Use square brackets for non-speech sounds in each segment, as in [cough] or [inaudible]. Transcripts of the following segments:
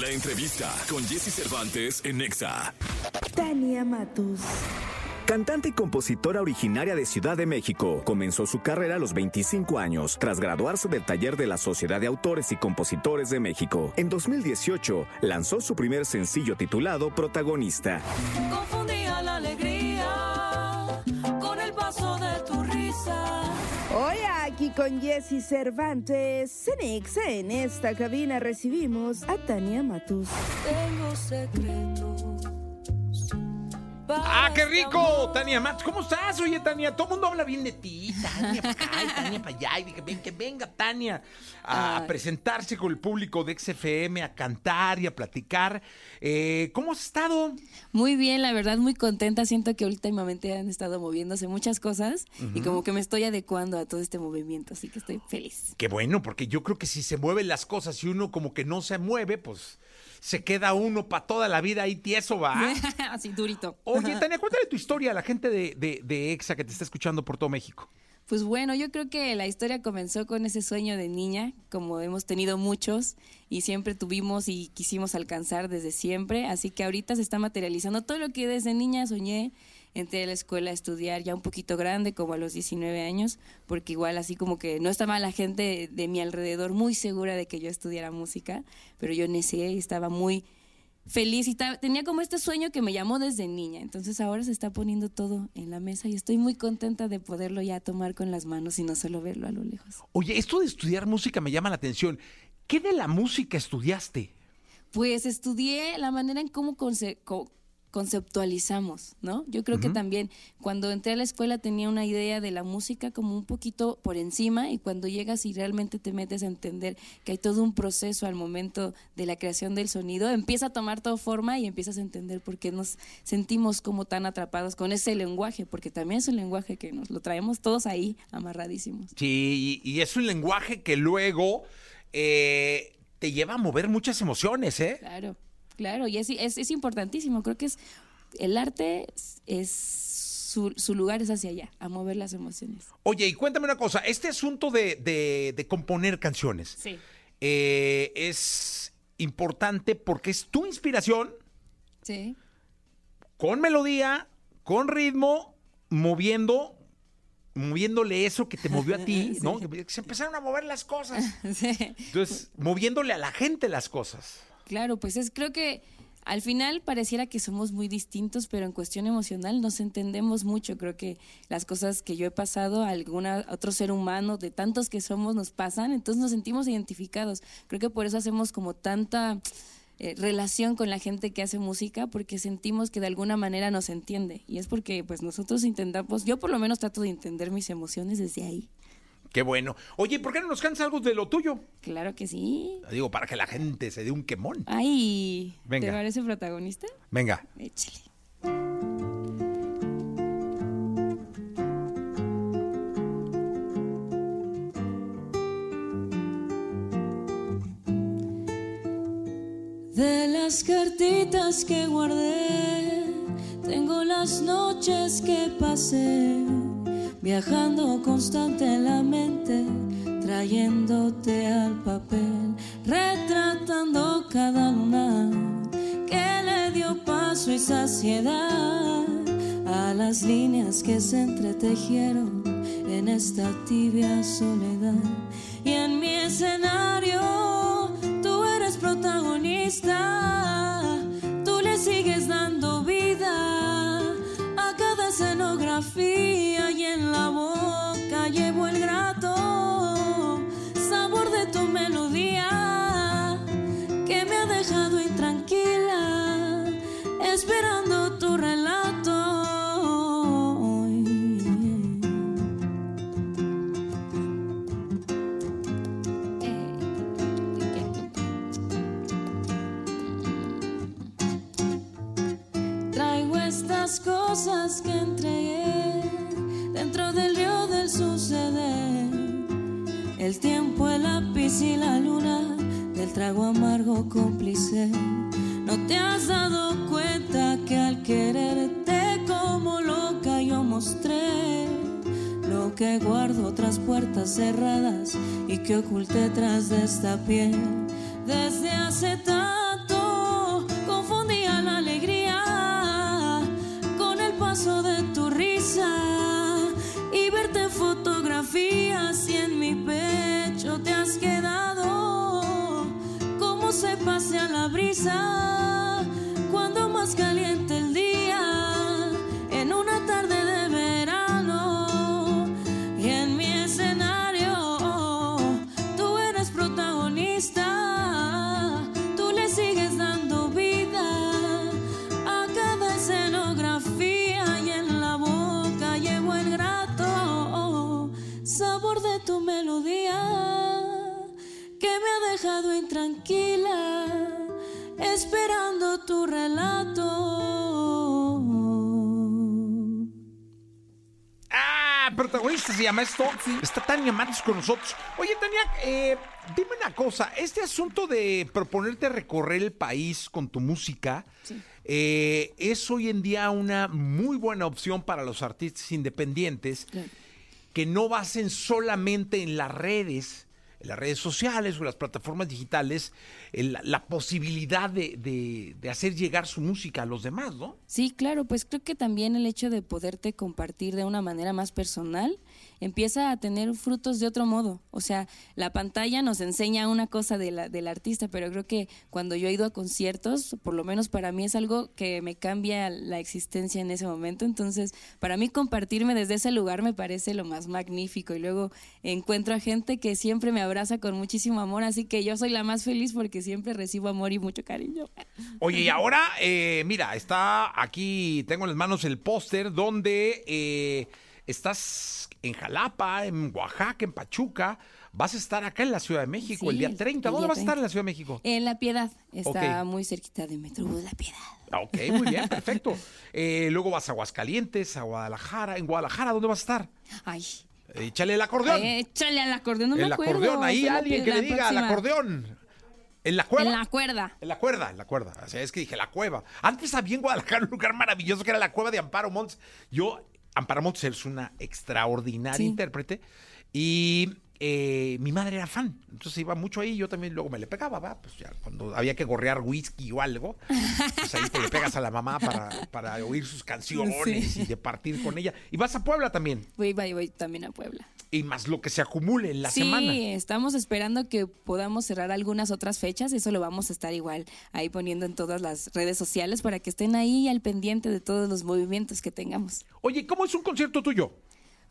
La entrevista con Jesse Cervantes en Nexa. Tania Matus. Cantante y compositora originaria de Ciudad de México, comenzó su carrera a los 25 años tras graduarse del taller de la Sociedad de Autores y Compositores de México. En 2018 lanzó su primer sencillo titulado Protagonista. Confundía Hoy aquí con Jesse Cervantes, en Exa, en esta cabina recibimos a Tania Matus. Tengo. ¡Ah, qué rico! Tania Max, ¿cómo estás? Oye, Tania, todo el mundo habla bien de ti. Tania para acá y Tania para allá. Y dije, ven, que venga Tania a Ay. presentarse con el público de XFM, a cantar y a platicar. Eh, ¿Cómo has estado? Muy bien, la verdad, muy contenta. Siento que últimamente han estado moviéndose muchas cosas y como que me estoy adecuando a todo este movimiento, así que estoy feliz. Qué bueno, porque yo creo que si se mueven las cosas y uno como que no se mueve, pues se queda uno para toda la vida ahí tieso, va. [laughs] así durito. Oye, Tania, cuéntale tu historia a la gente de, de, de EXA que te está escuchando por todo México. Pues bueno, yo creo que la historia comenzó con ese sueño de niña, como hemos tenido muchos y siempre tuvimos y quisimos alcanzar desde siempre, así que ahorita se está materializando todo lo que desde niña soñé. Entré a la escuela a estudiar ya un poquito grande, como a los 19 años, porque igual así como que no estaba la gente de mi alrededor muy segura de que yo estudiara música, pero yo necié y estaba muy feliz y tenía como este sueño que me llamó desde niña. Entonces ahora se está poniendo todo en la mesa y estoy muy contenta de poderlo ya tomar con las manos y no solo verlo a lo lejos. Oye, esto de estudiar música me llama la atención. ¿Qué de la música estudiaste? Pues estudié la manera en cómo co- conceptualizamos, ¿no? Yo creo que también cuando entré a la escuela tenía una idea de la música como un poquito por encima y cuando llegas y realmente te metes a entender que hay todo un proceso al momento de la creación del sonido, empieza a tomar toda forma y empiezas a entender por qué nos sentimos como tan atrapados con ese lenguaje, porque también es un lenguaje que nos lo traemos todos ahí amarradísimos. Sí, y, y es un lenguaje que luego eh, te lleva a mover muchas emociones, ¿eh? Claro, claro, y es, es, es importantísimo. Creo que es el arte es, es su, su lugar es hacia allá, a mover las emociones. Oye, y cuéntame una cosa, este asunto de, de- de componer canciones Sí. eh, es importante porque es tu inspiración Sí. con melodía, con ritmo, moviendo, moviéndole eso que te movió a ti, [laughs] ¿no? Que se empezaron a mover las cosas. [laughs] sí. Entonces, moviéndole a la gente las cosas. Claro, pues es creo que al final pareciera que somos muy distintos, pero en cuestión emocional nos entendemos mucho. Creo que las cosas que yo he pasado a alguna otro ser humano de tantos que somos nos pasan, entonces nos sentimos identificados. Creo que por eso hacemos como tanta eh, relación con la gente que hace música porque sentimos que de alguna manera nos entiende y es porque pues nosotros intentamos, yo por lo menos trato de entender mis emociones desde ahí. Qué bueno. Oye, ¿por qué no nos cantas algo de lo tuyo? Claro que sí. Digo, para que la gente se dé un quemón. Ay, Venga. ¿te parece protagonista? Venga. Échale. De las cartitas que guardé, tengo las noches que pasé, viajando constante en la mente, trayéndote al papel, retratando cada luna que le dio paso y saciedad a las líneas que se entretejieron en esta tibia soledad. Y en mi escenario tú eres protagonista, tú le sigues dando esperando tu relato. Traigo estas cosas que entregué dentro del río del suceder. El tiempo, el lápiz y la luna del trago amargo cómplice. No te has dado cuenta que guardo otras puertas cerradas y que oculté tras de esta piel. Desde hace tanto confundía la alegría con el paso de tu risa y verte en fotografías y en mi pecho te has quedado como se pase a la brisa. Dejado intranquila esperando tu relato. Ah, protagonista se llama esto. Está Tania Matos con nosotros. Oye, Tania, eh, dime una cosa. Este asunto de proponerte recorrer el país con tu música eh, es hoy en día una muy buena opción para los artistas independientes que no basen solamente en las redes, las redes sociales o las plataformas digitales, el- la posibilidad de, de- de hacer llegar su música a los demás, ¿no? Sí, claro, pues creo que también el hecho de poderte compartir de una manera más personal empieza a tener frutos de otro modo. O sea, la pantalla nos enseña una cosa del artista, pero creo que cuando yo he ido a conciertos, por lo menos para mí es algo que me cambia la existencia en ese momento. Entonces, para mí compartirme desde ese lugar me parece lo más magnífico. Y luego encuentro a gente que siempre me abraza con muchísimo amor, así que yo soy la más feliz porque siempre recibo amor y mucho cariño. Oye, y ahora, eh, mira, está aquí, tengo en las manos el póster donde eh, estás en Jalapa, en Oaxaca, en Pachuca. Vas a estar acá en la Ciudad de México Sí, el día el- 30. el ¿Dónde día vas a estar 30. en la Ciudad de México? En La Piedad, está muy cerquita de Metrobús La Piedad. Ah, Ok, muy bien, perfecto. [laughs] Eh, luego vas a Aguascalientes, a Guadalajara. En Guadalajara, ¿dónde vas a estar? Ay, Échale el acordeón. échale al acordeón, no me el acuerdo. acordeón, ahí la alguien que le diga al acordeón. ¿En la cueva? En la cuerda. En la cuerda, en la cuerda. O sea, es que dije la cueva. Antes había en Guadalajara un lugar maravilloso que era la cueva de Amparo Montes. Yo, Amparo Montes es una extraordinaria Sí. intérprete. Y eh, mi madre era fan. Entonces iba mucho ahí. Yo también luego me le pegaba, ¿va? Pues ya cuando había que gorrear whisky o algo, pues ahí te le pegas a la mamá para, para oír sus canciones y de partir con ella. Y vas a Puebla también. Voy, voy, voy también a Puebla. Y más lo que se acumule en la sí, semana. estamos esperando que podamos cerrar algunas otras fechas. Eso lo vamos a estar igual ahí poniendo en todas las redes sociales para que estén ahí al pendiente de todos los movimientos que tengamos. Oye, ¿cómo es un concierto tuyo?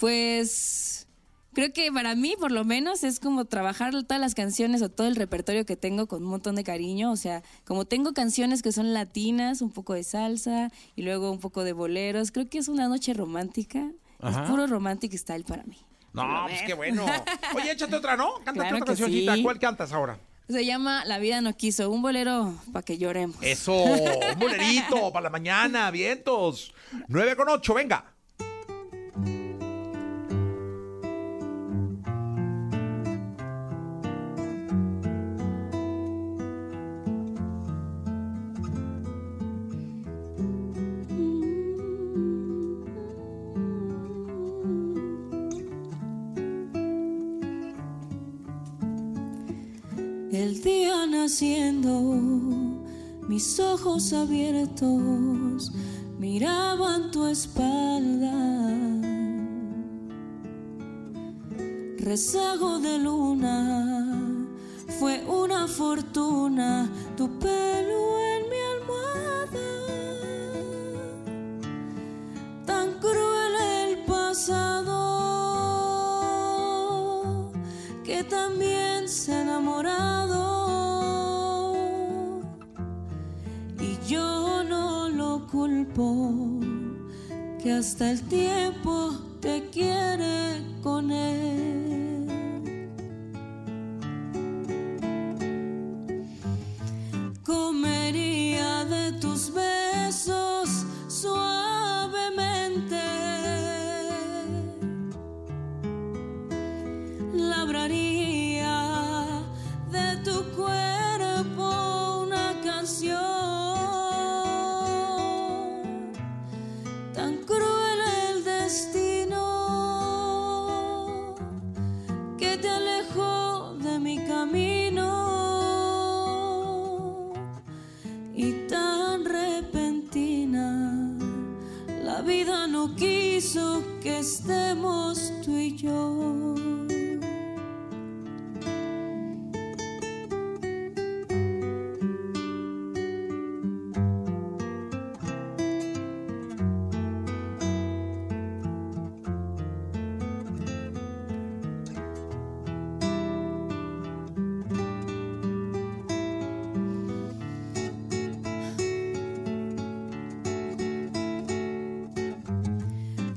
Pues creo que para mí, por lo menos, es como trabajar todas las canciones o todo el repertorio que tengo con un montón de cariño. O sea, como tengo canciones que son latinas, un poco de salsa y luego un poco de boleros, creo que es una noche romántica. Ajá. Es puro romantic style para mí. No, pues qué bueno. [laughs] Oye, échate otra, ¿no? Cántate Claro otra cancioncita. sí. ¿Cuál cantas ahora? Se llama La vida no quiso, un bolero para que lloremos. Eso, un bolerito [laughs] para la mañana, vientos. 9 con 8, venga. El día naciendo, mis ojos abiertos miraban tu espalda. Rezago de luna, fue una fortuna tu pelo en mi almohada. Tan cruel el pasado que también se ha hasta el tiempo te quiere con él.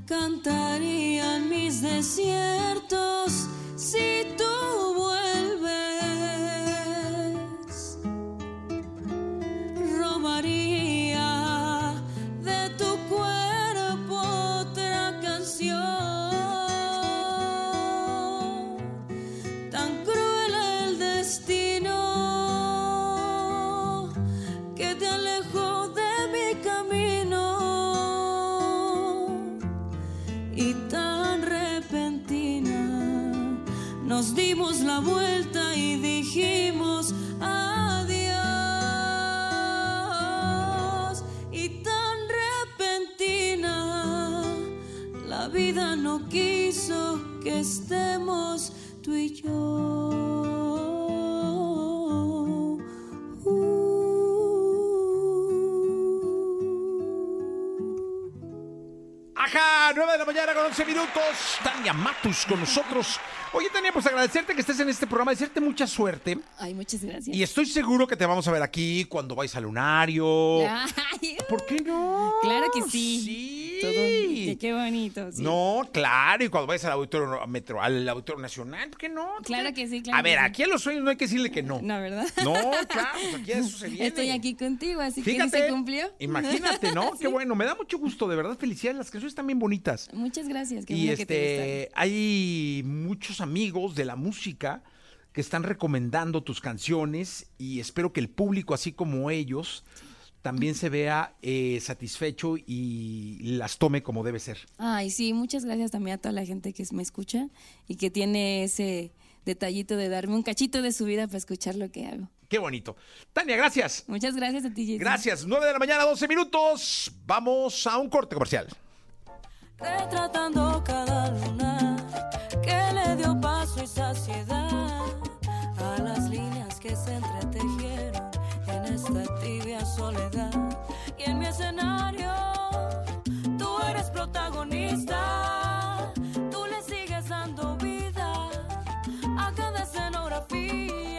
Cantarían mis desiertos no quiso que estemos tú y yo. Ajá, 9 de la mañana con 11 minutos. Tania Matus con nosotros. Oye, Tania, pues agradecerte que estés en este programa, desearte mucha suerte. Ay, muchas gracias. Y estoy seguro que te vamos a ver aquí cuando vais al lunario. [laughs] Ay, ¿Por qué no? Claro que sí. Sí. Todo, que qué bonito. sí. No, claro, y cuando vayas al auditorio metro, al auditorio nacional, ¿por qué no? ¿Por Claro que sí, claro A ver, que sí. aquí a los sueños no hay que decirle que no. No, ¿verdad? No, claro, pues aquí eso se viene. Estoy aquí contigo, así que Fíjate, sí se cumplió. Imagínate, ¿no? [laughs] Qué bueno, me da mucho gusto, de verdad, felicidades, las canciones están bien bonitas. Muchas gracias. Qué y bueno que te este, hay muchos amigos de la música que están recomendando tus canciones y espero que el público, así como ellos, también se vea eh, satisfecho y las tome como debe ser. Ay, sí, muchas gracias también a toda la gente que me escucha y que tiene ese detallito de darme un cachito de su vida para escuchar lo que hago. Qué bonito. Tania, gracias. Muchas gracias a ti, Jessy. Gracias. 9 de la mañana, 12 minutos. Vamos a un corte comercial. retratando cada luna y en mi escenario tú eres protagonista, tú le sigues dando vida a cada escenografía.